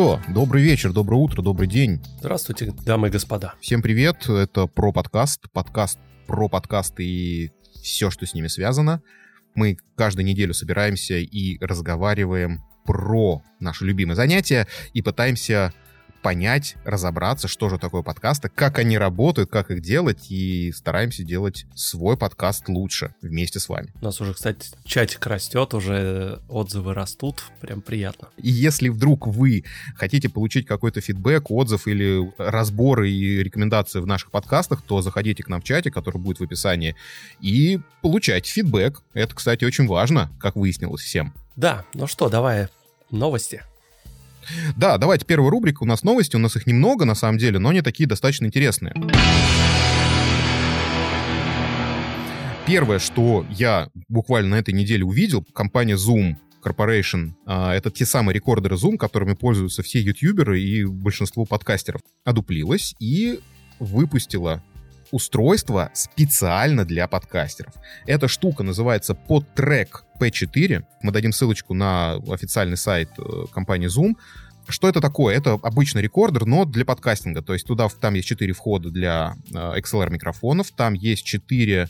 что, добрый вечер, доброе утро, добрый день. Здравствуйте, дамы и господа. Всем привет, это про подкаст, подкаст про подкасты и все, что с ними связано. Мы каждую неделю собираемся и разговариваем про наши любимые занятия и пытаемся понять, разобраться, что же такое подкасты, как они работают, как их делать, и стараемся делать свой подкаст лучше вместе с вами. У нас уже, кстати, чатик растет, уже отзывы растут, прям приятно. И если вдруг вы хотите получить какой-то фидбэк, отзыв или разборы и рекомендации в наших подкастах, то заходите к нам в чате, который будет в описании, и получайте фидбэк. Это, кстати, очень важно, как выяснилось всем. Да, ну что, давай новости. Да, давайте первая рубрика. У нас новости, у нас их немного на самом деле, но они такие достаточно интересные. Первое, что я буквально на этой неделе увидел, компания Zoom Corporation. А, это те самые рекордеры Zoom, которыми пользуются все ютуберы и большинство подкастеров. Одуплилась и выпустила устройство специально для подкастеров. Эта штука называется PodTrack P4. Мы дадим ссылочку на официальный сайт э, компании Zoom. Что это такое? Это обычный рекордер, но для подкастинга. То есть туда там есть 4 входа для э, XLR микрофонов, там есть 4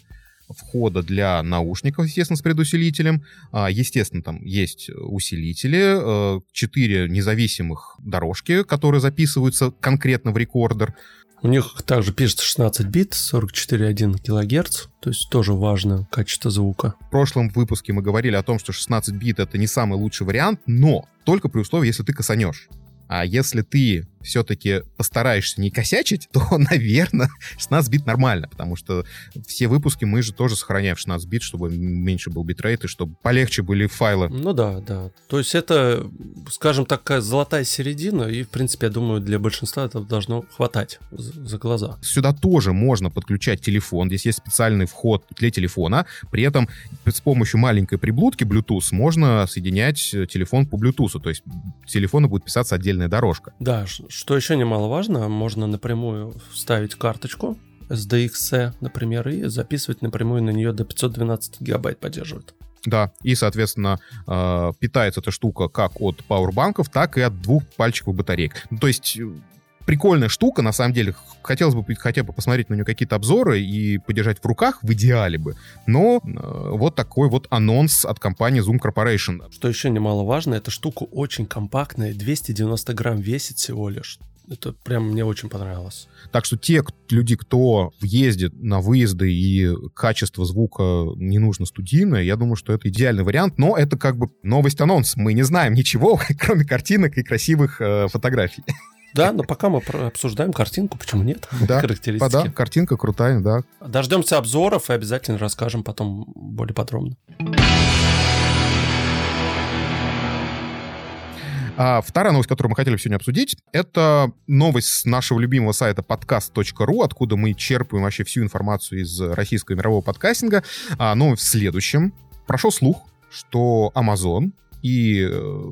входа для наушников, естественно, с предусилителем. А, естественно, там есть усилители, 4 э, независимых дорожки, которые записываются конкретно в рекордер. У них также пишется 16 бит, 44,1 килогерц, то есть тоже важно качество звука. В прошлом выпуске мы говорили о том, что 16 бит это не самый лучший вариант, но только при условии, если ты косанешь. А если ты все-таки постараешься не косячить, то, наверное, 16 бит нормально, потому что все выпуски мы же тоже сохраняем в 16 бит, чтобы меньше был битрейт и чтобы полегче были файлы. Ну да, да. То есть это, скажем, такая золотая середина, и, в принципе, я думаю, для большинства это должно хватать за глаза. Сюда тоже можно подключать телефон. Здесь есть специальный вход для телефона. При этом с помощью маленькой приблудки Bluetooth можно соединять телефон по Bluetooth. То есть телефону будет писаться отдельная дорожка. Да, что еще немаловажно, можно напрямую вставить карточку SDXC, например, и записывать напрямую на нее до 512 гигабайт поддерживает. Да, и, соответственно, э, питается эта штука как от пауэрбанков, так и от двух пальчиковых батареек. То есть прикольная штука, на самом деле. Хотелось бы хотя бы посмотреть на нее какие-то обзоры и подержать в руках, в идеале бы. Но э, вот такой вот анонс от компании Zoom Corporation. Что еще немаловажно, эта штука очень компактная, 290 грамм весит всего лишь. Это прям мне очень понравилось. Так что те люди, кто ездит на выезды и качество звука не нужно студийное, я думаю, что это идеальный вариант, но это как бы новость-анонс. Мы не знаем ничего, кроме картинок и красивых э, фотографий. Да, но пока мы обсуждаем картинку, почему нет? Да, характеристики. да, картинка крутая, да. Дождемся обзоров и обязательно расскажем потом более подробно. А вторая новость, которую мы хотели сегодня обсудить, это новость с нашего любимого сайта podcast.ru, откуда мы черпаем вообще всю информацию из российского мирового подкастинга. А, новость в следующем. Прошел слух, что Amazon и э,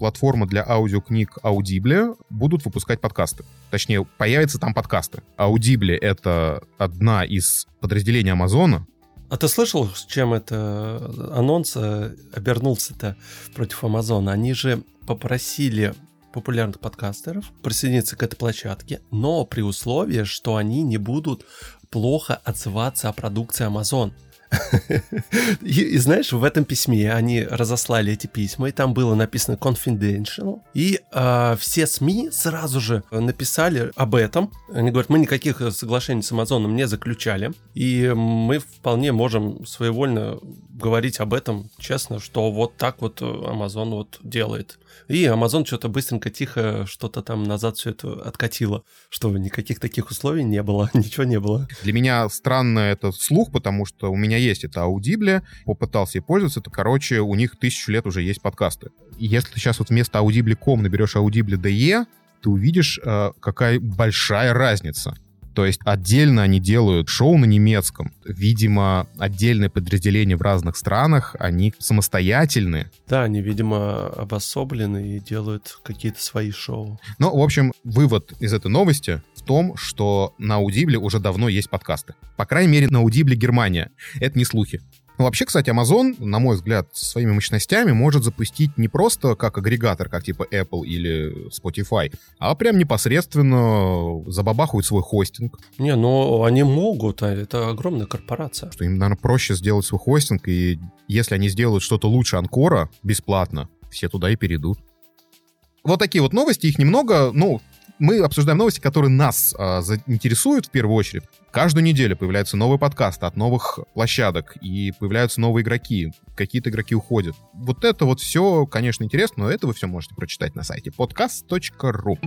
платформа для аудиокниг Audible будут выпускать подкасты. Точнее, появятся там подкасты. Audible — это одна из подразделений Амазона, а ты слышал, с чем это анонс э, обернулся-то против Амазона? Они же попросили популярных подкастеров присоединиться к этой площадке, но при условии, что они не будут плохо отзываться о продукции Amazon. И, и знаешь, в этом письме они разослали эти письма, и там было написано confidential, и э, все СМИ сразу же написали об этом. Они говорят, мы никаких соглашений с Амазоном не заключали, и мы вполне можем своевольно говорить об этом честно, что вот так вот Amazon вот делает. И Amazon что-то быстренько, тихо, что-то там назад все это откатило, что никаких таких условий не было, ничего не было. Для меня странно это слух, потому что у меня есть это Audible, попытался ей пользоваться, это, короче, у них тысячу лет уже есть подкасты. И если ты сейчас вот вместо Audible.com наберешь Audible DE, ты увидишь, э, какая большая разница. То есть отдельно они делают шоу на немецком. Видимо, отдельные подразделения в разных странах, они самостоятельны. Да, они, видимо, обособлены и делают какие-то свои шоу. Ну, в общем, вывод из этой новости в том, что на Audible уже давно есть подкасты. По крайней мере, на Audible Германия. Это не слухи. Ну, вообще, кстати, Amazon, на мой взгляд, своими мощностями может запустить не просто как агрегатор, как типа Apple или Spotify, а прям непосредственно забабахают свой хостинг. Не, ну они могут, а это огромная корпорация. Что им, наверное, проще сделать свой хостинг, и если они сделают что-то лучше Анкора бесплатно, все туда и перейдут. Вот такие вот новости, их немного, ну, мы обсуждаем новости, которые нас а, заинтересуют в первую очередь. Каждую неделю появляются новые подкасты от новых площадок, и появляются новые игроки. Какие-то игроки уходят. Вот это вот все, конечно, интересно, но это вы все можете прочитать на сайте podcast.ru.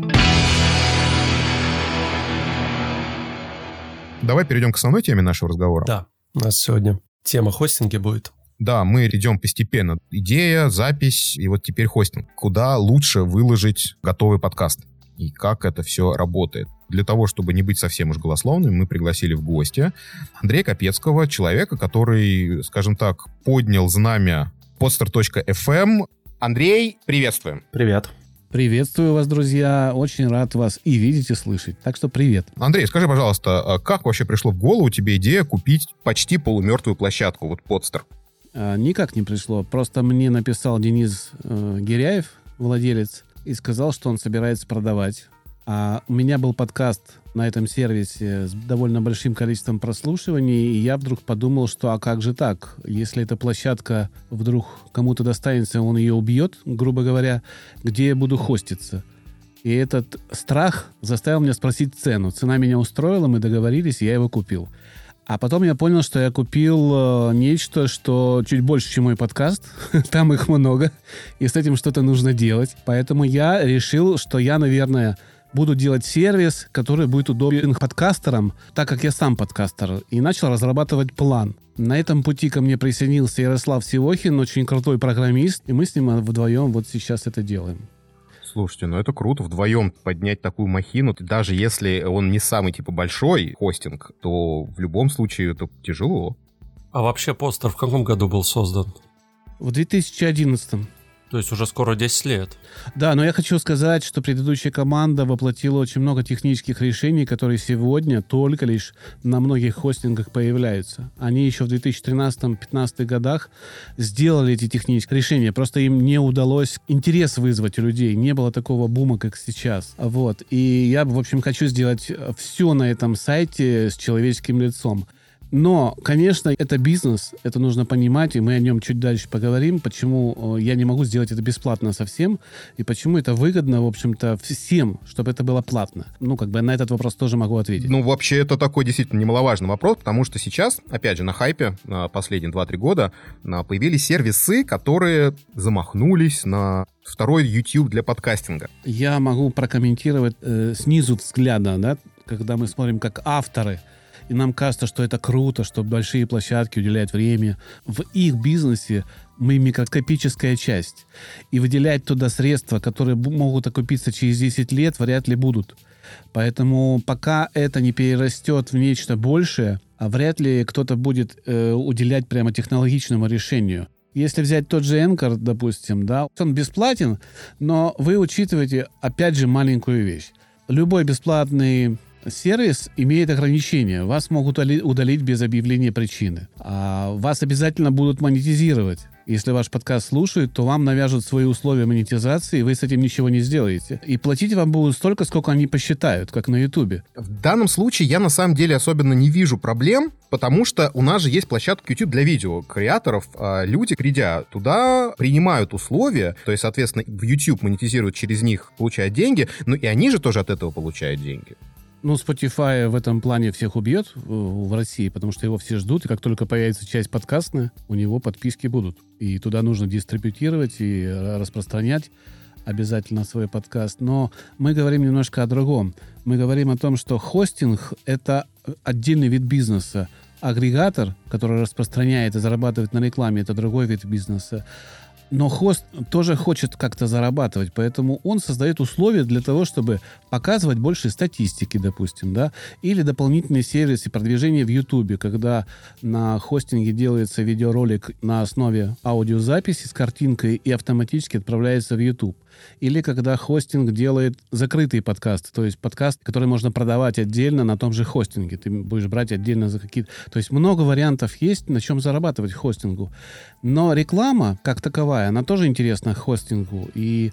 Давай перейдем к основной теме нашего разговора. Да, у нас сегодня тема хостинги будет. Да, мы идем постепенно. Идея, запись и вот теперь хостинг. Куда лучше выложить готовый подкаст? И как это все работает. Для того, чтобы не быть совсем уж голословным, мы пригласили в гости Андрея Капецкого, человека, который, скажем так, поднял знамя poster.fm. Андрей, приветствуем. Привет. Приветствую вас, друзья. Очень рад вас и видеть, и слышать. Так что привет. Андрей, скажи, пожалуйста, а как вообще пришло в голову тебе идея купить почти полумертвую площадку, вот подстер? А, никак не пришло. Просто мне написал Денис э, Гиряев, владелец и сказал, что он собирается продавать. А у меня был подкаст на этом сервисе с довольно большим количеством прослушиваний, и я вдруг подумал, что а как же так? Если эта площадка вдруг кому-то достанется, он ее убьет, грубо говоря, где я буду хоститься? И этот страх заставил меня спросить цену. Цена меня устроила, мы договорились, я его купил. А потом я понял, что я купил э, нечто, что чуть больше, чем мой подкаст. Там их много, и с этим что-то нужно делать. Поэтому я решил, что я, наверное, буду делать сервис, который будет удобен подкастерам, так как я сам подкастер, и начал разрабатывать план. На этом пути ко мне присоединился Ярослав Сивохин, очень крутой программист, и мы с ним вдвоем вот сейчас это делаем. Слушайте, ну это круто вдвоем поднять такую махину. Даже если он не самый типа большой хостинг, то в любом случае это тяжело. А вообще постер в каком году был создан? В 2011. То есть уже скоро 10 лет. Да, но я хочу сказать, что предыдущая команда воплотила очень много технических решений, которые сегодня только лишь на многих хостингах появляются. Они еще в 2013-2015 годах сделали эти технические решения, просто им не удалось интерес вызвать у людей. Не было такого бума, как сейчас. Вот. И я, в общем, хочу сделать все на этом сайте с человеческим лицом. Но, конечно, это бизнес, это нужно понимать, и мы о нем чуть дальше поговорим, почему я не могу сделать это бесплатно совсем, и почему это выгодно, в общем-то, всем, чтобы это было платно. Ну, как бы на этот вопрос тоже могу ответить. Ну, вообще, это такой действительно немаловажный вопрос, потому что сейчас, опять же, на хайпе последние 2-3 года появились сервисы, которые замахнулись на второй YouTube для подкастинга. Я могу прокомментировать э, снизу взгляда, да, когда мы смотрим как авторы – и нам кажется, что это круто, что большие площадки уделяют время. В их бизнесе мы микроскопическая часть. И выделять туда средства, которые могут окупиться через 10 лет, вряд ли будут. Поэтому пока это не перерастет в нечто большее, а вряд ли кто-то будет э, уделять прямо технологичному решению. Если взять тот же Anchor, допустим, да, он бесплатен, но вы учитываете, опять же, маленькую вещь. Любой бесплатный сервис имеет ограничения. Вас могут удалить без объявления причины. А вас обязательно будут монетизировать. Если ваш подкаст слушают, то вам навяжут свои условия монетизации, и вы с этим ничего не сделаете. И платить вам будут столько, сколько они посчитают, как на Ютубе. В данном случае я на самом деле особенно не вижу проблем, потому что у нас же есть площадка YouTube для видео креаторов. А люди, придя туда, принимают условия, то есть, соответственно, в YouTube монетизируют через них, получают деньги, но и они же тоже от этого получают деньги. Ну, Spotify в этом плане всех убьет в России, потому что его все ждут, и как только появится часть подкастная, у него подписки будут. И туда нужно дистрибутировать и распространять обязательно свой подкаст. Но мы говорим немножко о другом. Мы говорим о том, что хостинг — это отдельный вид бизнеса. Агрегатор, который распространяет и зарабатывает на рекламе, это другой вид бизнеса. Но хост тоже хочет как-то зарабатывать, поэтому он создает условия для того, чтобы показывать больше статистики, допустим, да, или дополнительные сервисы продвижения в YouTube, когда на хостинге делается видеоролик на основе аудиозаписи с картинкой и автоматически отправляется в YouTube. Или когда хостинг делает закрытый подкаст, то есть подкаст, который можно продавать отдельно на том же хостинге. Ты будешь брать отдельно за какие-то... То есть много вариантов есть, на чем зарабатывать хостингу. Но реклама, как таковая, она тоже интересна хостингу. И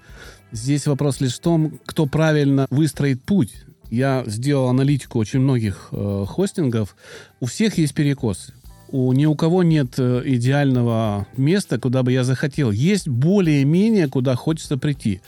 здесь вопрос лишь в том, кто правильно выстроит путь. Я сделал аналитику очень многих э, хостингов. У всех есть перекосы у, ни у кого нет э, идеального места, куда бы я захотел. Есть более-менее, куда хочется прийти.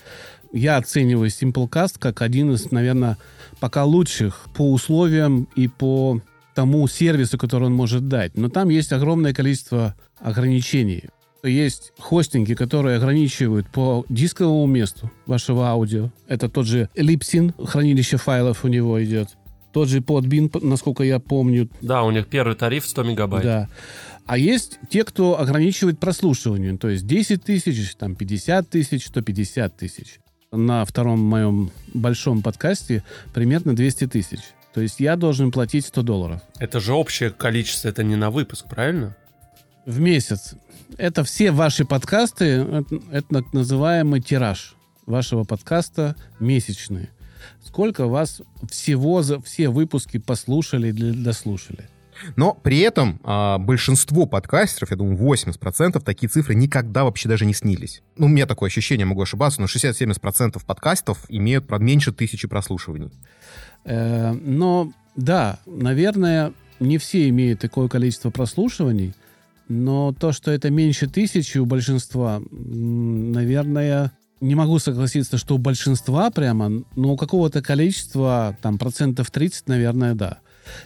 Я оцениваю Simplecast как один из, наверное, пока лучших по условиям и по тому сервису, который он может дать. Но там есть огромное количество ограничений. Есть хостинги, которые ограничивают по дисковому месту вашего аудио. Это тот же Lipsyn, хранилище файлов у него идет. Тот же Podbean, насколько я помню. Да, у них первый тариф 100 мегабайт. Да. А есть те, кто ограничивает прослушивание, то есть 10 тысяч, там 50 тысяч, 150 тысяч. На втором моем большом подкасте примерно 200 тысяч. То есть я должен платить 100 долларов. Это же общее количество, это не на выпуск, правильно? В месяц. Это все ваши подкасты, это, так называемый тираж вашего подкаста месячный сколько вас всего за все выпуски послушали или дослушали. Но при этом а, большинство подкастеров, я думаю, 80%, такие цифры никогда вообще даже не снились. Ну, у меня такое ощущение, могу ошибаться, но 60-70% подкастов имеют меньше тысячи прослушиваний. Э, но, да, наверное, не все имеют такое количество прослушиваний, но то, что это меньше тысячи у большинства, наверное, не могу согласиться, что у большинства прямо, но у какого-то количества, там, процентов 30, наверное, да.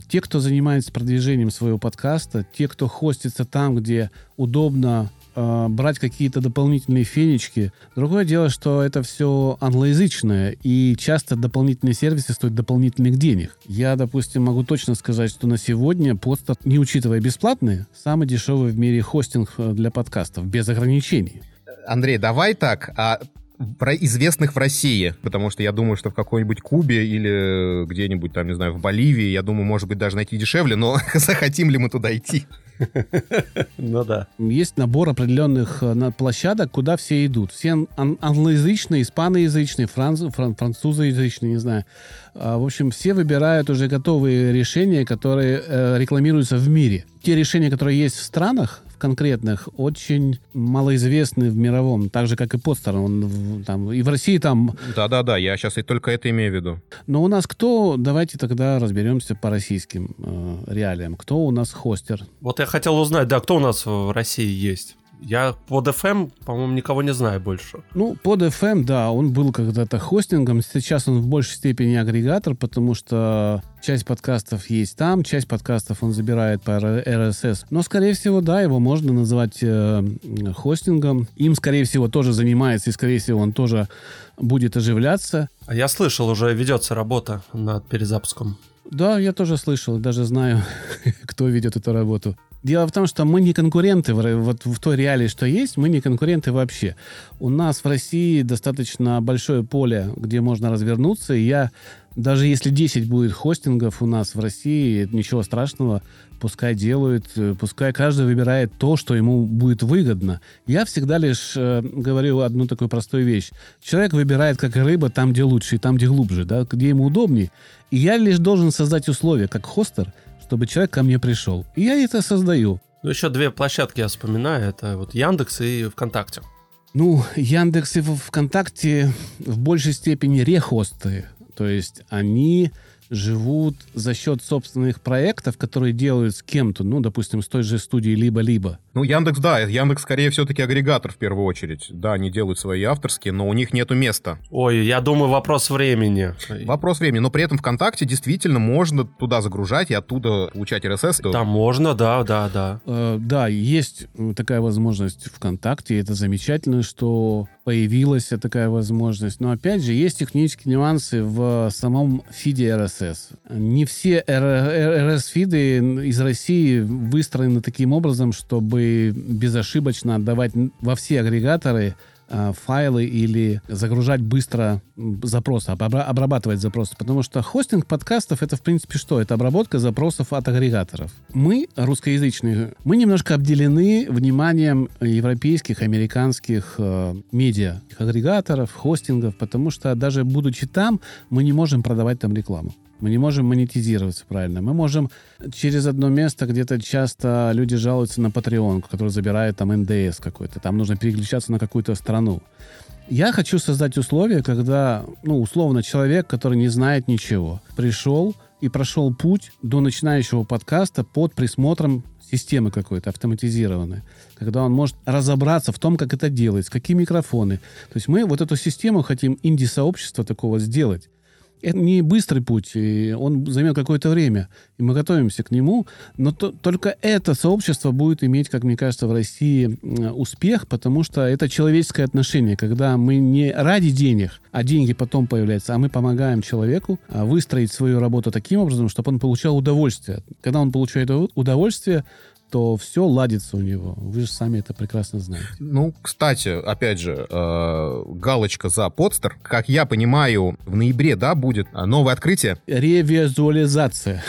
Те, кто занимается продвижением своего подкаста, те, кто хостится там, где удобно э, брать какие-то дополнительные фенечки. Другое дело, что это все англоязычное, и часто дополнительные сервисы стоят дополнительных денег. Я, допустим, могу точно сказать, что на сегодня подстат, не учитывая бесплатные, самый дешевый в мире хостинг э, для подкастов, без ограничений. Андрей, давай так, а про известных в России, потому что я думаю, что в какой-нибудь Кубе или где-нибудь там, не знаю, в Боливии, я думаю, может быть, даже найти дешевле, но захотим ли мы туда идти? Ну да. Есть набор определенных э, площадок, куда все идут. Все англоязычные, испаноязычные, франц, фран, французоязычные, не знаю. А, в общем, все выбирают уже готовые решения, которые э, рекламируются в мире. Те решения, которые есть в странах, конкретных очень малоизвестны в мировом, так же, как и Подстер. Он там, и в России там... Да-да-да, я сейчас и только это имею в виду. Но у нас кто... Давайте тогда разберемся по российским э, реалиям. Кто у нас хостер? Вот я хотел узнать, да, кто у нас в России есть? Я под FM, по-моему, никого не знаю больше. Ну, под FM, да, он был когда-то хостингом. Сейчас он в большей степени агрегатор, потому что часть подкастов есть там, часть подкастов он забирает по RSS. Но, скорее всего, да, его можно называть э, хостингом. Им, скорее всего, тоже занимается, и, скорее всего, он тоже будет оживляться. А я слышал, уже ведется работа над перезапуском. Да, я тоже слышал, даже знаю, кто ведет эту работу. Дело в том, что мы не конкуренты вот в той реалии, что есть, мы не конкуренты вообще. У нас в России достаточно большое поле, где можно развернуться, и я даже если 10 будет хостингов у нас в России, ничего страшного, пускай делают, э, пускай каждый выбирает то, что ему будет выгодно. Я всегда лишь э, говорю одну такую простую вещь. Человек выбирает, как рыба, там, где лучше и там, где глубже, да, где ему удобнее. И я лишь должен создать условия, как хостер, чтобы человек ко мне пришел. И я это создаю. Ну, еще две площадки я вспоминаю. Это вот Яндекс и ВКонтакте. Ну, Яндекс и ВКонтакте в большей степени рехосты. То есть они живут за счет собственных проектов, которые делают с кем-то, ну, допустим, с той же студией либо-либо. Ну, Яндекс, да, Яндекс скорее все-таки агрегатор в первую очередь. Да, они делают свои авторские, но у них нету места. Ой, я думаю, вопрос времени. Вопрос времени, но при этом ВКонтакте действительно можно туда загружать и оттуда получать RSS. Да, можно, да, да, да. Э, да, есть такая возможность ВКонтакте, это замечательно, что появилась такая возможность. Но опять же, есть технические нюансы в самом фиде RSS RSS. Не все RSS-фиды из России выстроены таким образом, чтобы безошибочно отдавать во все агрегаторы Э, файлы или загружать быстро запросы, обрабатывать запросы. Потому что хостинг подкастов это, в принципе, что? Это обработка запросов от агрегаторов. Мы, русскоязычные, мы немножко обделены вниманием европейских, американских э, медиа, агрегаторов, хостингов, потому что даже будучи там, мы не можем продавать там рекламу. Мы не можем монетизироваться правильно. Мы можем через одно место, где-то часто люди жалуются на Patreon, который забирает там НДС какой-то. Там нужно переключаться на какую-то страну. Я хочу создать условия, когда, ну, условно, человек, который не знает ничего, пришел и прошел путь до начинающего подкаста под присмотром системы какой-то автоматизированной, когда он может разобраться в том, как это делать, какие микрофоны. То есть мы вот эту систему хотим инди-сообщества такого сделать. Это не быстрый путь, и он займет какое-то время, и мы готовимся к нему, но то, только это сообщество будет иметь, как мне кажется, в России успех, потому что это человеческое отношение, когда мы не ради денег, а деньги потом появляются, а мы помогаем человеку а, выстроить свою работу таким образом, чтобы он получал удовольствие. Когда он получает удовольствие, то все ладится у него. Вы же сами это прекрасно знаете. Ну, кстати, опять же, э, галочка за подстер. Как я понимаю, в ноябре, да, будет новое открытие? Ревизуализация.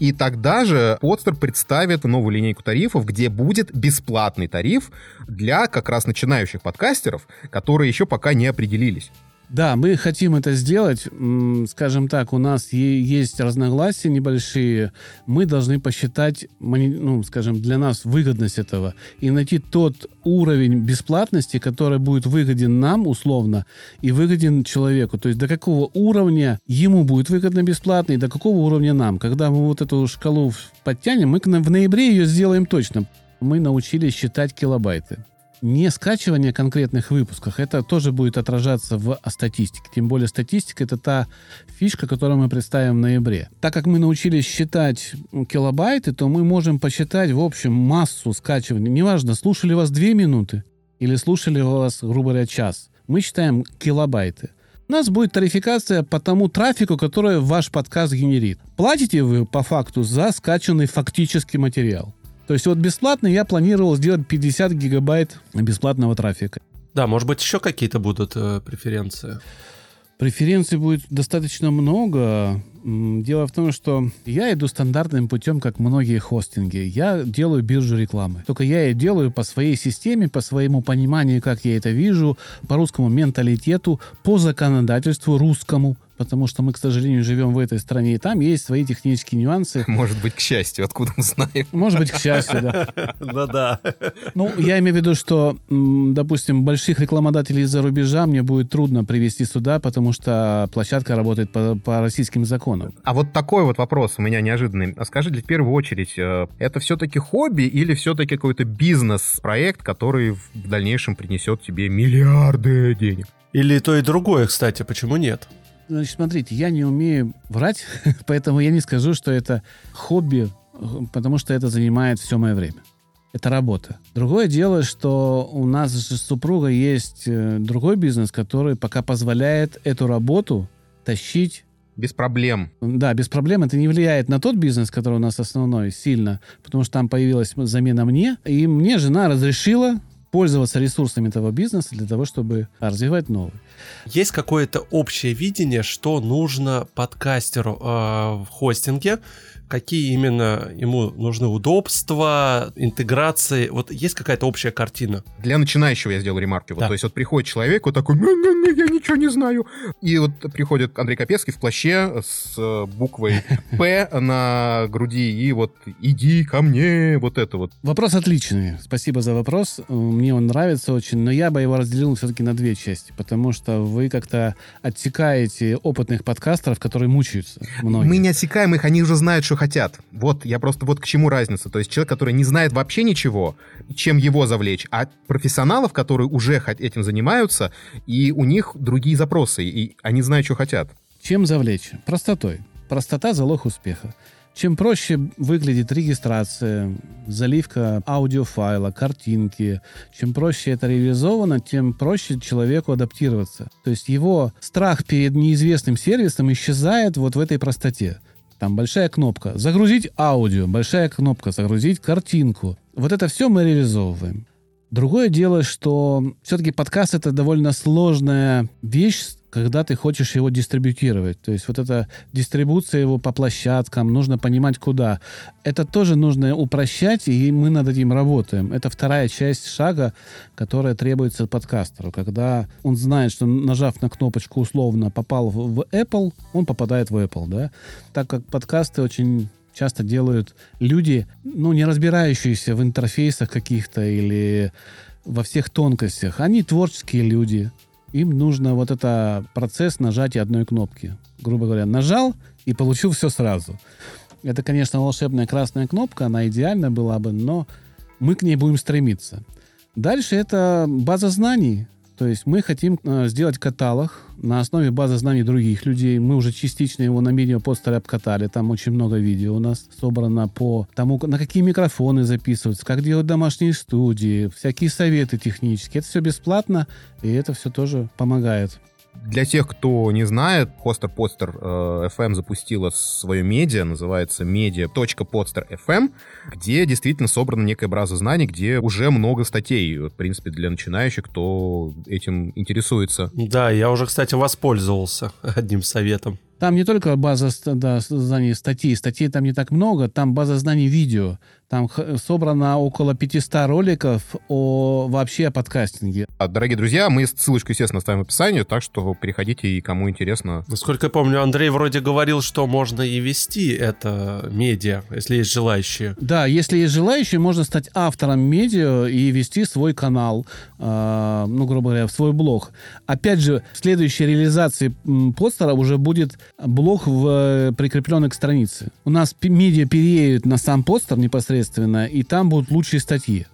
И тогда же Подстер представит новую линейку тарифов, где будет бесплатный тариф для как раз начинающих подкастеров, которые еще пока не определились. Да, мы хотим это сделать. Скажем так, у нас есть разногласия небольшие. Мы должны посчитать, ну, скажем, для нас выгодность этого и найти тот уровень бесплатности, который будет выгоден нам условно и выгоден человеку. То есть до какого уровня ему будет выгодно бесплатно и до какого уровня нам. Когда мы вот эту шкалу подтянем, мы в ноябре ее сделаем точно. Мы научились считать килобайты не скачивание конкретных выпусков, это тоже будет отражаться в статистике. Тем более статистика — это та фишка, которую мы представим в ноябре. Так как мы научились считать килобайты, то мы можем посчитать, в общем, массу скачивания. Неважно, слушали вас две минуты или слушали вас, грубо говоря, час. Мы считаем килобайты. У нас будет тарификация по тому трафику, который ваш подкаст генерит. Платите вы по факту за скачанный фактический материал. То есть вот бесплатно я планировал сделать 50 гигабайт бесплатного трафика. Да, может быть, еще какие-то будут э, преференции. Преференций будет достаточно много. Дело в том, что я иду стандартным путем, как многие хостинги. Я делаю биржу рекламы. Только я ее делаю по своей системе, по своему пониманию, как я это вижу, по русскому менталитету, по законодательству русскому, потому что мы, к сожалению, живем в этой стране, и там есть свои технические нюансы. Может быть, к счастью, откуда мы знаем. Может быть, к счастью, да. Да-да. Ну, я имею в виду, что, допустим, больших рекламодателей из-за рубежа мне будет трудно привести сюда, потому что площадка работает по, по российским законам. А вот такой вот вопрос у меня неожиданный. А скажи, в первую очередь, э, это все-таки хобби или все-таки какой-то бизнес-проект, который в дальнейшем принесет тебе миллиарды денег? Или то и другое, кстати, почему нет? Значит, смотрите, я не умею врать, поэтому я не скажу, что это хобби, потому что это занимает все мое время. Это работа. Другое дело, что у нас с супругой есть э, другой бизнес, который пока позволяет эту работу тащить без проблем. Да, без проблем. Это не влияет на тот бизнес, который у нас основной, сильно, потому что там появилась замена мне, и мне жена разрешила пользоваться ресурсами этого бизнеса для того, чтобы развивать новый. Есть какое-то общее видение, что нужно подкастеру э, в хостинге, какие именно ему нужны удобства, интеграции. Вот есть какая-то общая картина? Для начинающего я сделал ремарки. Вот, да. То есть вот приходит человек, вот такой, не, не, не, я ничего не знаю. И вот приходит Андрей Капецкий в плаще с э, буквой «П» на груди, и вот «иди ко мне», вот это вот. Вопрос отличный. Спасибо за вопрос. Мне он нравится очень, но я бы его разделил все-таки на две части, потому что вы как-то отсекаете опытных подкастеров, которые мучаются. Многие. Мы не отсекаем их, они уже знают, что хотят. Вот, я просто вот к чему разница. То есть человек, который не знает вообще ничего, чем его завлечь, а профессионалов, которые уже этим занимаются, и у них другие запросы, и они знают, что хотят. Чем завлечь? Простотой. Простота – залог успеха. Чем проще выглядит регистрация, заливка аудиофайла, картинки, чем проще это реализовано, тем проще человеку адаптироваться. То есть его страх перед неизвестным сервисом исчезает вот в этой простоте. Там большая кнопка «Загрузить аудио», большая кнопка «Загрузить картинку». Вот это все мы реализовываем. Другое дело, что все-таки подкаст это довольно сложная вещь, когда ты хочешь его дистрибутировать. То есть вот эта дистрибуция его по площадкам, нужно понимать, куда. Это тоже нужно упрощать, и мы над этим работаем. Это вторая часть шага, которая требуется подкастеру. Когда он знает, что нажав на кнопочку условно попал в Apple, он попадает в Apple, да. Так как подкасты очень часто делают люди, ну, не разбирающиеся в интерфейсах каких-то или во всех тонкостях. Они творческие люди. Им нужно вот это процесс нажатия одной кнопки. Грубо говоря, нажал и получил все сразу. Это, конечно, волшебная красная кнопка, она идеальна была бы, но мы к ней будем стремиться. Дальше это база знаний. То есть мы хотим э, сделать каталог на основе базы знаний других людей. Мы уже частично его на медиа-постере обкатали. Там очень много видео у нас собрано по тому, на какие микрофоны записываться, как делать домашние студии, всякие советы технические. Это все бесплатно, и это все тоже помогает. Для тех, кто не знает, Хостер Подстер э, FM запустила свое медиа, называется media.podster.fm, где действительно собрана некая база знаний, где уже много статей, в принципе, для начинающих, кто этим интересуется. Да, я уже, кстати, воспользовался одним советом. Там не только база да, знаний статей, статей там не так много, там база знаний видео. Там собрано около 500 роликов о вообще о подкастинге. А, дорогие друзья, мы ссылочку, естественно, оставим в описании, так что переходите и кому интересно. Насколько я помню, Андрей вроде говорил, что можно и вести это медиа, если есть желающие. Да, если есть желающие, можно стать автором медиа и вести свой канал, э, ну, грубо говоря, свой блог. Опять же, в следующей реализации постера уже будет блог в, э, прикрепленный к странице. У нас медиа переедет на сам постер непосредственно непосредственно, и там будут лучшие статьи.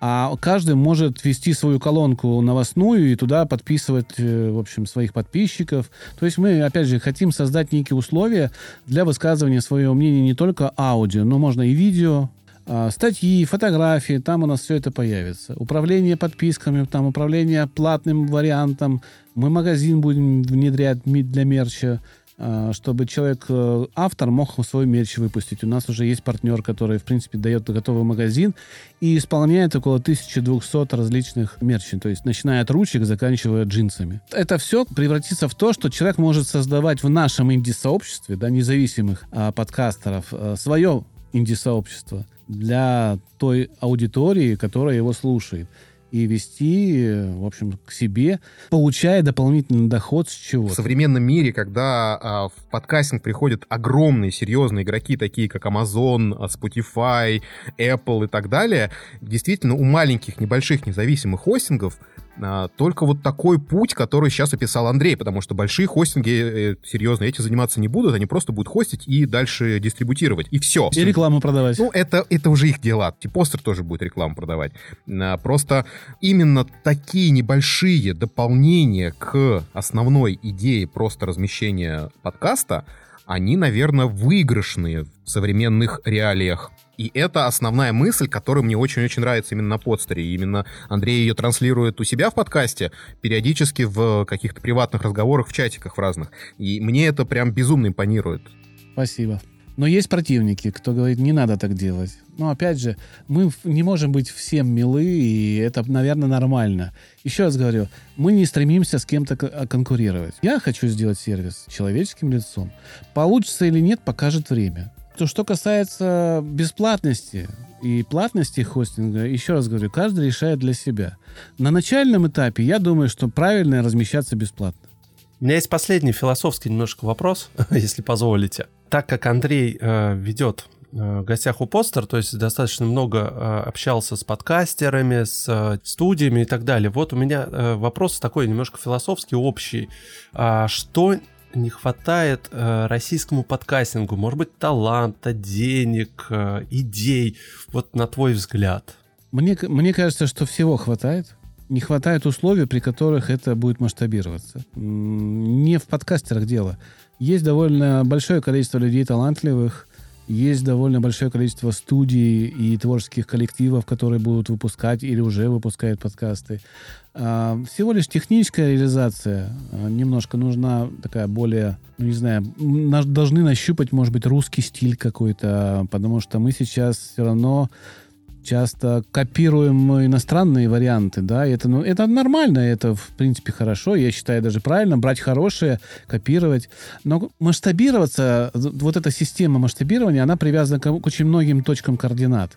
А каждый может вести свою колонку новостную и туда подписывать, э, в общем, своих подписчиков. То есть мы, опять же, хотим создать некие условия для высказывания своего мнения не только аудио, но можно и видео, а, статьи, фотографии, там у нас все это появится. Управление подписками, там управление платным вариантом. Мы магазин будем внедрять для мерча. А, чтобы человек, э, автор, мог свой мерч выпустить. У нас уже есть партнер, который, в принципе, дает готовый магазин и исполняет около 1200 различных мерчей, то есть начиная от ручек, заканчивая джинсами. Это все превратится в то, что человек может создавать в нашем инди-сообществе, да, независимых а, подкастеров, а, свое инди-сообщество для той аудитории, которая его слушает и вести, в общем, к себе, получая дополнительный доход с чего-то. В современном мире, когда а, в подкастинг приходят огромные серьезные игроки, такие как Amazon, Spotify, Apple и так далее, действительно у маленьких небольших независимых хостингов а, только вот такой путь, который сейчас описал Андрей, потому что большие хостинги, э, серьезно, эти заниматься не будут, они просто будут хостить и дальше дистрибутировать, и все. И рекламу продавать. Ну, это, это уже их дела. Типостер тоже будет рекламу продавать. А, просто именно такие небольшие дополнения к основной идее просто размещения подкаста, они, наверное, выигрышные в современных реалиях. И это основная мысль, которая мне очень-очень нравится именно на подстере. И именно Андрей ее транслирует у себя в подкасте, периодически в каких-то приватных разговорах, в чатиках в разных. И мне это прям безумно импонирует. Спасибо. Но есть противники, кто говорит, не надо так делать. Но опять же, мы не можем быть всем милы, и это, наверное, нормально. Еще раз говорю, мы не стремимся с кем-то конкурировать. Я хочу сделать сервис человеческим лицом. Получится или нет, покажет время. То, что касается бесплатности и платности хостинга, еще раз говорю, каждый решает для себя. На начальном этапе я думаю, что правильно размещаться бесплатно. У меня есть последний философский немножко вопрос, если позволите. Так как Андрей э, ведет э, в гостях у Постер, то есть достаточно много э, общался с подкастерами, с э, студиями и так далее. Вот у меня вопрос такой немножко философский, общий. А что не хватает российскому подкастингу? Может быть, таланта, денег, идей? Вот на твой взгляд. Мне, мне кажется, что всего хватает. Не хватает условий, при которых это будет масштабироваться. Не в подкастерах дело. Есть довольно большое количество людей талантливых, Есть довольно большое количество студий и творческих коллективов, которые будут выпускать или уже выпускают подкасты. А, всего лишь техническая реализация а, немножко нужна такая более, ну не знаю, должны нащупать, может быть, русский стиль какой-то, потому что мы сейчас все равно часто копируем иностранные варианты, да, это, ну, это нормально, это, в принципе, хорошо, я считаю даже правильно, брать хорошее, копировать, но масштабироваться, вот эта система масштабирования, она привязана к, к очень многим точкам координат.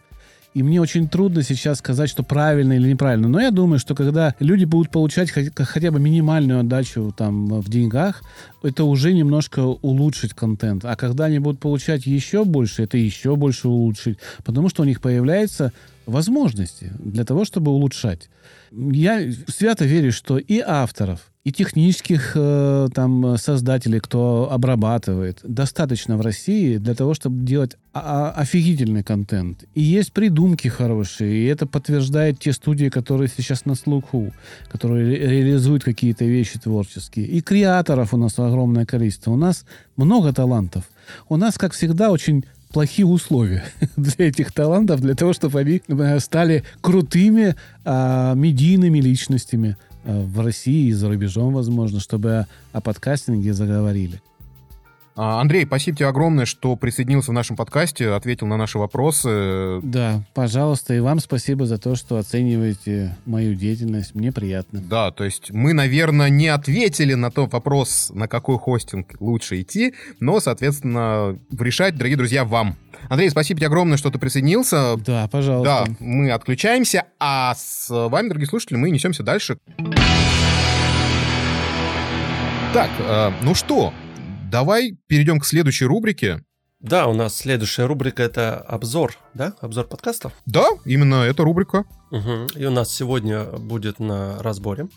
И мне очень трудно сейчас сказать, что правильно или неправильно. Но я думаю, что когда люди будут получать хотя бы минимальную отдачу там в деньгах, это уже немножко улучшить контент. А когда они будут получать еще больше, это еще больше улучшить. Потому что у них появляются возможности для того, чтобы улучшать. Я свято верю, что и авторов, и технических э, там создателей, кто обрабатывает, достаточно в России для того, чтобы делать офигительный контент. И есть придумки хорошие, и это подтверждает те студии, которые сейчас на слуху, которые ре реализуют какие-то вещи творческие. И креаторов у нас огромное количество. У нас много талантов. У нас, как всегда, очень плохие условия для этих талантов, для того, чтобы они э, стали крутыми а, медийными личностями. Э, в России и за рубежом, возможно, чтобы о подкастинге заговорили. А, Андрей, спасибо тебе огромное, что присоединился в нашем подкасте, ответил на наши вопросы. Да, пожалуйста, и вам спасибо за то, что оцениваете мою деятельность. Мне приятно. Да, то есть мы, наверное, не ответили на тот вопрос, на какой хостинг лучше идти, но, соответственно, решать, дорогие друзья, вам. Андрей, спасибо тебе огромное, что ты присоединился. Да, пожалуйста. Да, мы отключаемся, а с вами, дорогие слушатели, мы несемся дальше. Так, э, ну что, давай перейдем к следующей рубрике. Да, у нас следующая рубрика это обзор, да? Обзор подкастов? Да, именно эта рубрика. Угу. И у нас сегодня будет на разборе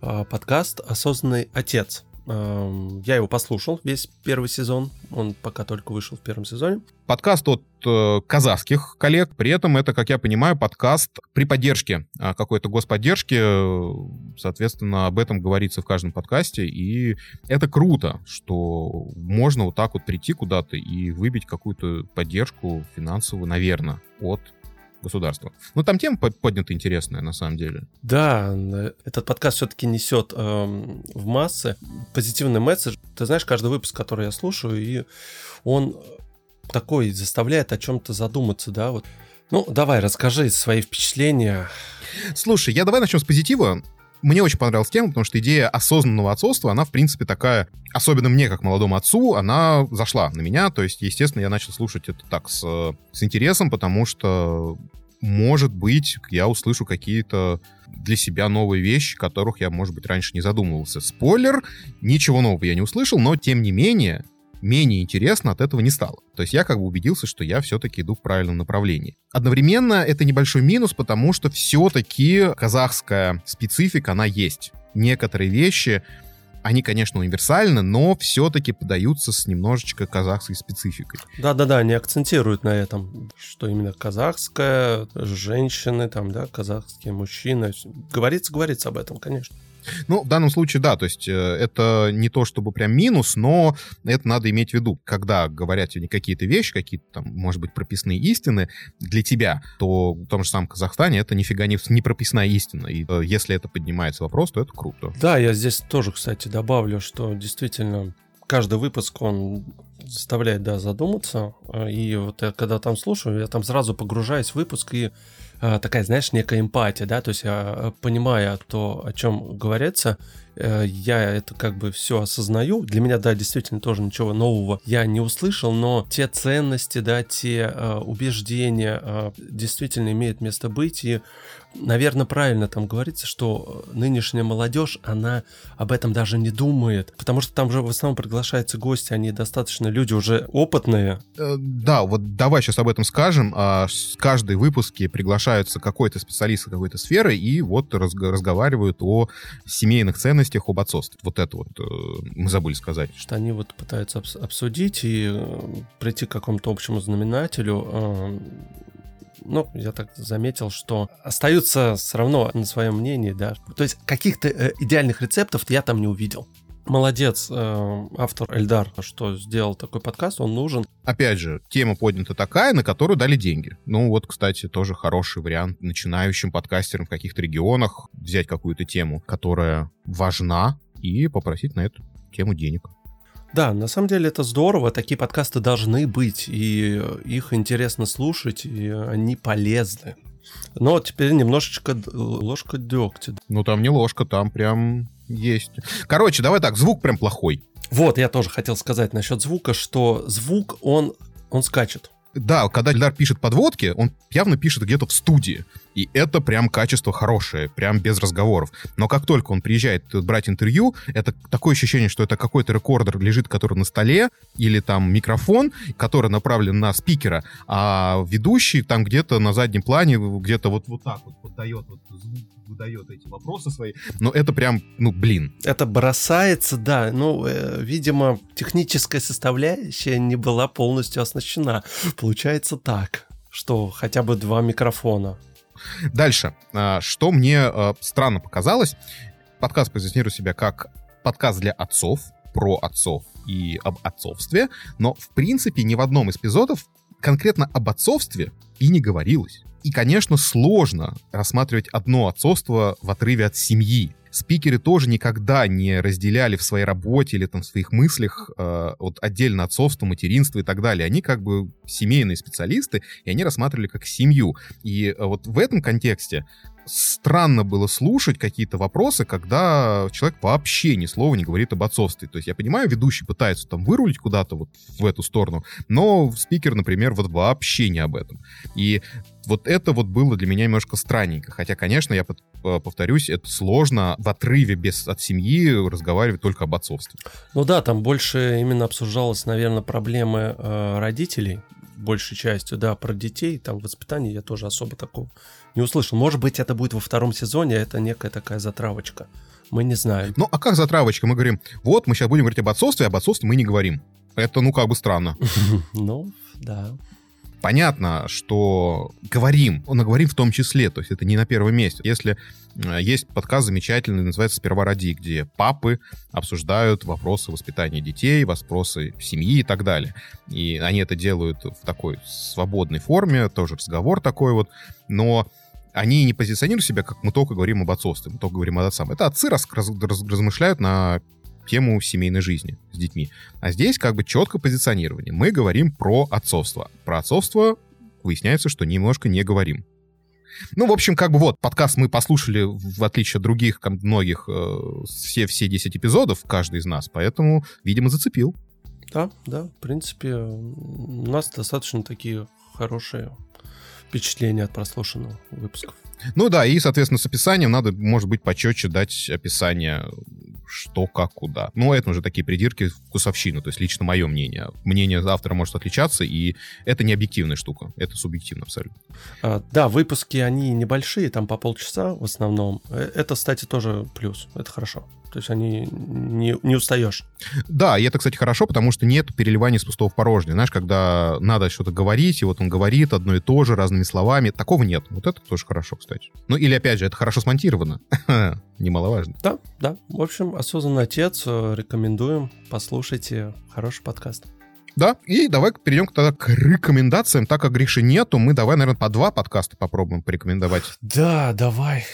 э, подкаст «Осознанный отец». Я его послушал весь первый сезон. Он пока только вышел в первом сезоне. Подкаст от э, казахских коллег. При этом это, как я понимаю, подкаст при поддержке э, какой-то господдержки. Соответственно, об этом говорится в каждом подкасте. И это круто, что можно вот так вот прийти куда-то и выбить какую-то поддержку финансовую, наверное, от государства. Ну, там тема поднята интересная, на самом деле. Да, этот подкаст все-таки несет эм, в массы позитивный месседж. Ты знаешь, каждый выпуск, который я слушаю, и он такой заставляет о чем-то задуматься, да, вот. Ну, давай, расскажи свои впечатления. Слушай, я давай начнем с позитива. Мне очень понравилась тема, потому что идея осознанного отцовства, она, в принципе, такая, особенно мне, как молодому отцу, она зашла на меня. То есть, естественно, я начал слушать это так с, с интересом, потому что, может быть, я услышу какие-то для себя новые вещи, которых я, может быть, раньше не задумывался. Спойлер, ничего нового я не услышал, но, тем не менее, менее интересно от этого не стало. То есть я как бы убедился, что я все-таки иду в правильном направлении. Одновременно это небольшой минус, потому что все-таки казахская специфика, она есть. Некоторые вещи, они, конечно, универсальны, но все-таки подаются с немножечко казахской спецификой. Да-да-да, они акцентируют на этом, что именно казахская, женщины, там, да, казахские мужчины. Говорится, говорится об этом, конечно. Ну, в данном случае, да, то есть э, это не то чтобы прям минус, но это надо иметь в виду. Когда говорят тебе какие-то вещи, какие-то там, может быть, прописные истины для тебя, то в том же самом Казахстане это нифига не, не прописная истина. И э, если это поднимается вопрос, то это круто. Да, я здесь тоже, кстати, добавлю, что действительно каждый выпуск, он заставляет, да, задуматься. И вот я когда там слушаю, я там сразу погружаюсь в выпуск и Э, такая, знаешь, некая эмпатия, да, то есть э, понимая то, о чем говорится, э, я это как бы все осознаю. Для меня, да, действительно тоже ничего нового я не услышал, но те ценности, да, те убеждения действительно имеют место быть, и наверное, правильно там говорится, что нынешняя молодежь, она об этом даже не думает, потому что там же в основном приглашаются гости, они достаточно люди уже опытные. Э, да, вот давай сейчас об этом скажем. А, с каждой выпуске приглашаются какой-то специалист какой-то сферы и вот разговаривают о семейных ценностях, об отцовстве. Вот это вот э, мы забыли сказать. Что они вот пытаются обсудить и э, прийти к какому-то общему знаменателю ну, я так заметил, что остаются все равно на своем мнении, да. То есть каких-то э, идеальных рецептов я там не увидел. Молодец э, автор Эльдар, что сделал такой подкаст, он нужен. Опять же, тема поднята такая, на которую дали деньги. Ну вот, кстати, тоже хороший вариант начинающим подкастерам в каких-то регионах взять какую-то тему, которая важна, и попросить на эту тему денег. Да, на самом деле это здорово, такие подкасты должны быть, и их интересно слушать, и они полезны. Но теперь немножечко ложка дегтя. Ну там не ложка, там прям есть. Короче, давай так, звук прям плохой. Вот, я тоже хотел сказать насчет звука, что звук, он, он скачет. Да, когда Эльдар пишет подводки, он явно пишет где-то в студии. И это прям качество хорошее, прям без разговоров. Но как только он приезжает брать интервью, это такое ощущение, что это какой-то рекордер лежит, который на столе, или там микрофон, который направлен на спикера, а ведущий там где-то на заднем плане, где-то вот, вот так вот поддает вот звук выдает эти вопросы свои, но это прям, ну, блин. Это бросается, да, ну, э, видимо, техническая составляющая не была полностью оснащена. Получается так, что хотя бы два микрофона. Дальше. А, что мне а, странно показалось, подкаст позиционирует себя как подкаст для отцов, про отцов и об отцовстве, но, в принципе, ни в одном из эпизодов конкретно об отцовстве и не говорилось. И, конечно, сложно рассматривать одно отцовство в отрыве от семьи. Спикеры тоже никогда не разделяли в своей работе или там в своих мыслях э, вот отдельно отцовство, материнство и так далее. Они как бы семейные специалисты, и они рассматривали как семью. И э, вот в этом контексте странно было слушать какие-то вопросы, когда человек вообще ни слова не говорит об отцовстве. То есть я понимаю, ведущий пытается там вырулить куда-то вот в эту сторону, но спикер, например, вот вообще не об этом. И вот это вот было для меня немножко странненько. Хотя, конечно, я э, повторюсь, это сложно в отрыве без, от семьи разговаривать только об отцовстве. Ну да, там больше именно обсуждалось, наверное, проблемы э, родителей, большей частью, да, про детей, там воспитание я тоже особо такого не услышал. Может быть, это будет во втором сезоне, это некая такая затравочка. Мы не знаем. Ну, а как затравочка? Мы говорим, вот, мы сейчас будем говорить об отцовстве, а об отцовстве мы не говорим. Это, ну, как бы странно. Ну, да понятно, что говорим, но говорим в том числе, то есть это не на первом месте. Если есть подкаст замечательный, называется «Сперва ради», где папы обсуждают вопросы воспитания детей, вопросы семьи и так далее. И они это делают в такой свободной форме, тоже разговор такой вот, но они не позиционируют себя, как мы только говорим об отцовстве, мы только говорим о отцам. Это отцы раз, раз, раз, размышляют на тему семейной жизни с детьми. А здесь как бы четко позиционирование. Мы говорим про отцовство. Про отцовство выясняется, что немножко не говорим. Ну, в общем, как бы вот, подкаст мы послушали, в отличие от других многих, э, все, все 10 эпизодов, каждый из нас, поэтому, видимо, зацепил. Да, да, в принципе, у нас достаточно такие хорошие впечатления от прослушанных выпусков. Ну да, и, соответственно, с описанием надо, может быть, почетче дать описание что, как, куда. Но это уже такие придирки вкусовщины, то есть лично мое мнение. Мнение автора может отличаться, и это не объективная штука, это субъективно абсолютно. А, да, выпуски, они небольшие, там по полчаса в основном. Э, это, кстати, тоже плюс, это хорошо. То есть они не, не устаешь. Да, и это, кстати, хорошо, потому что нет переливания с пустого в порожнее. Знаешь, когда надо что-то говорить, и вот он говорит одно и то же, разными словами. Такого нет. Вот это тоже хорошо, кстати. Ну, или, опять же, это хорошо смонтировано. Немаловажно. Да, да. В общем, осознанный отец. Э, рекомендуем. Послушайте. Хороший подкаст. Да, и давай перейдем тогда к рекомендациям. Так как Гриши нету, мы давай, наверное, по два подкаста попробуем порекомендовать. Да, давай.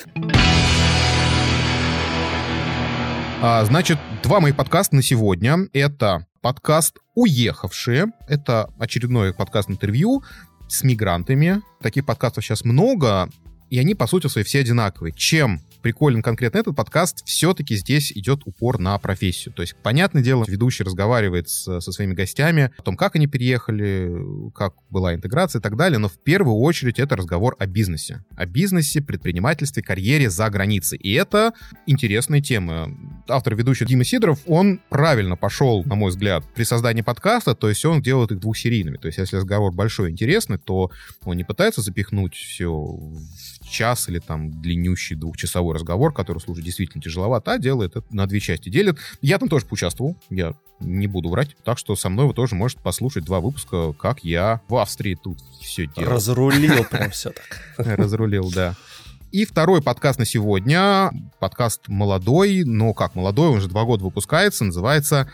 А, значит, два моих подкаста на сегодня. Это подкаст «Уехавшие». Это очередной подкаст-интервью с мигрантами. Таких подкастов сейчас много, и они, по сути своей, все одинаковые. Чем приколен конкретно этот подкаст, все-таки здесь идет упор на профессию. То есть, понятное дело, ведущий разговаривает с, со своими гостями о том, как они переехали, как была интеграция и так далее, но в первую очередь это разговор о бизнесе. О бизнесе, предпринимательстве, карьере за границей. И это интересная тема. Автор ведущий Дима Сидоров, он правильно пошел, на мой взгляд, при создании подкаста, то есть он делает их двухсерийными. То есть если разговор большой и интересный, то он не пытается запихнуть все в час или там длиннющий двухчасовой разговор, который слушать действительно тяжеловат, а делает это на две части делит. Я там тоже поучаствовал, я не буду врать. Так что со мной вы тоже можете послушать два выпуска, как я в Австрии тут все делал. Разрулил прям все так. Разрулил, да. И второй подкаст на сегодня. Подкаст молодой, но как молодой, он уже два года выпускается, называется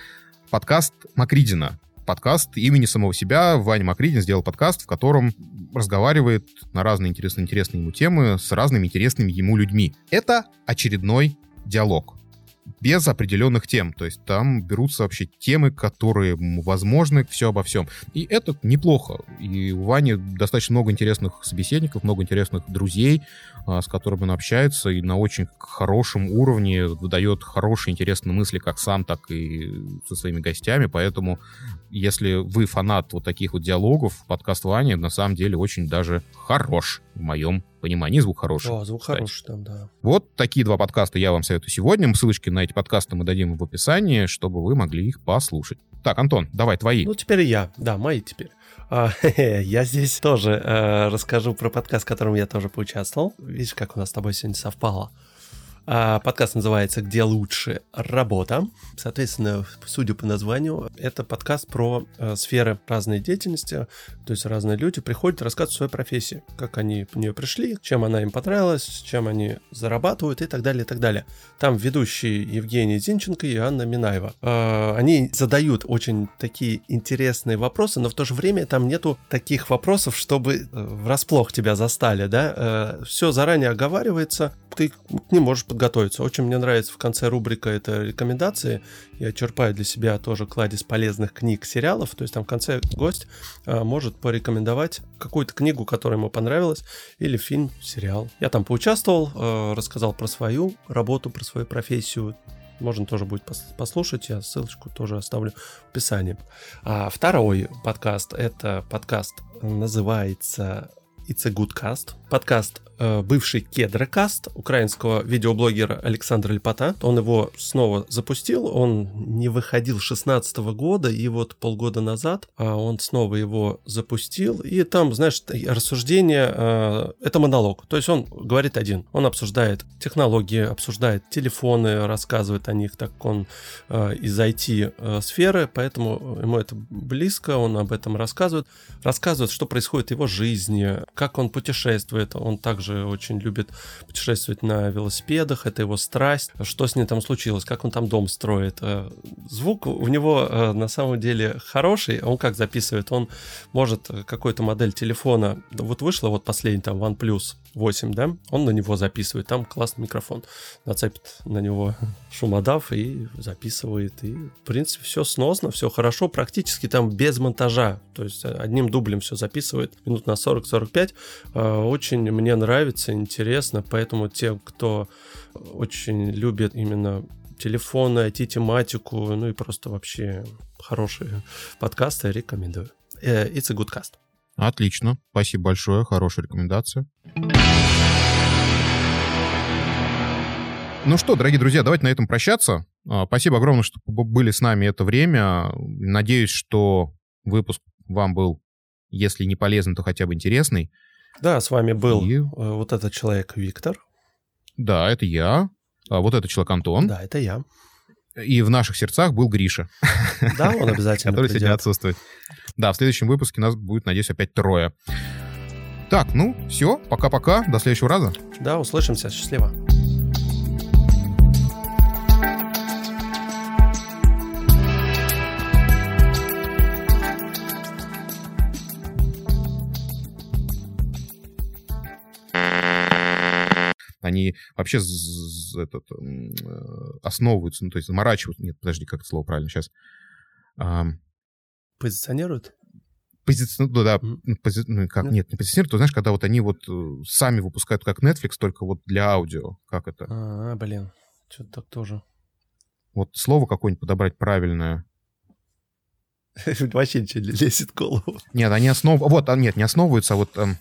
подкаст Макридина. Подкаст имени самого себя. Ваня Макридин сделал подкаст, в котором разговаривает на разные интересные, интересные ему темы с разными интересными ему людьми. Это очередной диалог без определенных тем. То есть там берутся вообще темы, которые возможны, все обо всем. И это неплохо. И у Вани достаточно много интересных собеседников, много интересных друзей, а, с которыми он общается, и на очень хорошем уровне выдает хорошие, интересные мысли, как сам, так и со своими гостями. Поэтому, если вы фанат вот таких вот диалогов, подкаст Вани на самом деле очень даже хорош в моем понимании. Звук хороший. О, звук кстати. хороший там, да. Вот такие два подкаста я вам советую сегодня. Ссылочки на эти подкасты мы дадим в описании, чтобы вы могли их послушать. Так, Антон, давай твои. Ну, теперь я. Да, мои теперь. А, я здесь тоже э, расскажу про подкаст, в котором я тоже поучаствовал. Видишь, как у нас с тобой сегодня совпало. А, подкаст называется «Где лучше работа». Соответственно, судя по названию, это подкаст про э, сферы разной деятельности. То есть разные люди приходят рассказывать о своей профессии, как они в нее пришли, чем она им понравилась, чем они зарабатывают и так далее, и так далее. Там ведущие Евгений Зинченко и Анна Минаева. Э, они задают очень такие интересные вопросы, но в то же время там нету таких вопросов, чтобы э, врасплох тебя застали, да? Э, все заранее оговаривается, ты не можешь подготовиться. Очень мне нравится в конце рубрика это рекомендации. Я черпаю для себя тоже кладезь полезных книг, сериалов. То есть там в конце гость а, может порекомендовать какую-то книгу, которая ему понравилась, или фильм, сериал. Я там поучаствовал, а, рассказал про свою работу, про свою профессию. Можно тоже будет послушать, я ссылочку тоже оставлю в описании. А второй подкаст, это подкаст называется It's a Good Cast. Подкаст Э, бывший Кедрокаст украинского видеоблогера Александра Лепота. Он его снова запустил, он не выходил 16 года, и вот полгода назад а, он снова его запустил, и там, знаешь, рассуждение, э, это монолог, то есть он говорит один, он обсуждает технологии, обсуждает телефоны, рассказывает о них, так как он э, из IT-сферы, поэтому ему это близко, он об этом рассказывает, рассказывает, что происходит в его жизни, как он путешествует, он также очень любит путешествовать на велосипедах, это его страсть. Что с ним там случилось, как он там дом строит. Э, звук у него э, на самом деле хороший, он как записывает, он может какую-то модель телефона, вот вышла вот последний там OnePlus 8, да, он на него записывает, там классный микрофон, нацепит на него шумодав и записывает, и в принципе все сносно, все хорошо, практически там без монтажа, то есть одним дублем все записывает, минут на 40-45, э, очень мне нравится нравится, интересно, поэтому те, кто очень любит именно телефоны, IT-тематику, ну и просто вообще хорошие подкасты, рекомендую. Э, it's a good cast. Отлично, спасибо большое, хорошая рекомендация. Ну что, дорогие друзья, давайте на этом прощаться. А, спасибо огромное, что были с нами это время. Надеюсь, что выпуск вам был, если не полезный, то хотя бы интересный. Да, с вами был и... Э, вот этот человек Виктор. Да, это я. А вот этот человек Антон. Да, это я. И в наших сердцах был Гриша. Да, он обязательно Который сегодня отсутствует. Да, в следующем выпуске нас будет, надеюсь, опять трое. Так, ну, все, пока-пока, до следующего раза. Да, услышимся, счастливо. они вообще этот, э, основываются, ну, то есть заморачиваются. Нет, подожди, как это слово правильно сейчас? Позиционируют? Пози... Ну, да, mm-hmm. пози... ну, как, нет, не позиционируют, то знаешь, когда вот они вот э, сами выпускают как Netflix, только вот для аудио, как это? А, блин, что-то так тоже. Вот слово какое-нибудь подобрать правильное. Вообще ничего не лезет в голову. Нет, они основ... Вот, а, нет, не основываются, а вот эм,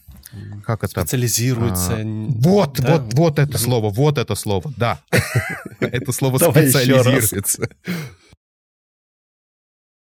как это? Специализируется. А, вот, да? вот, вот это слово, вот это слово, да. Это слово специализируется.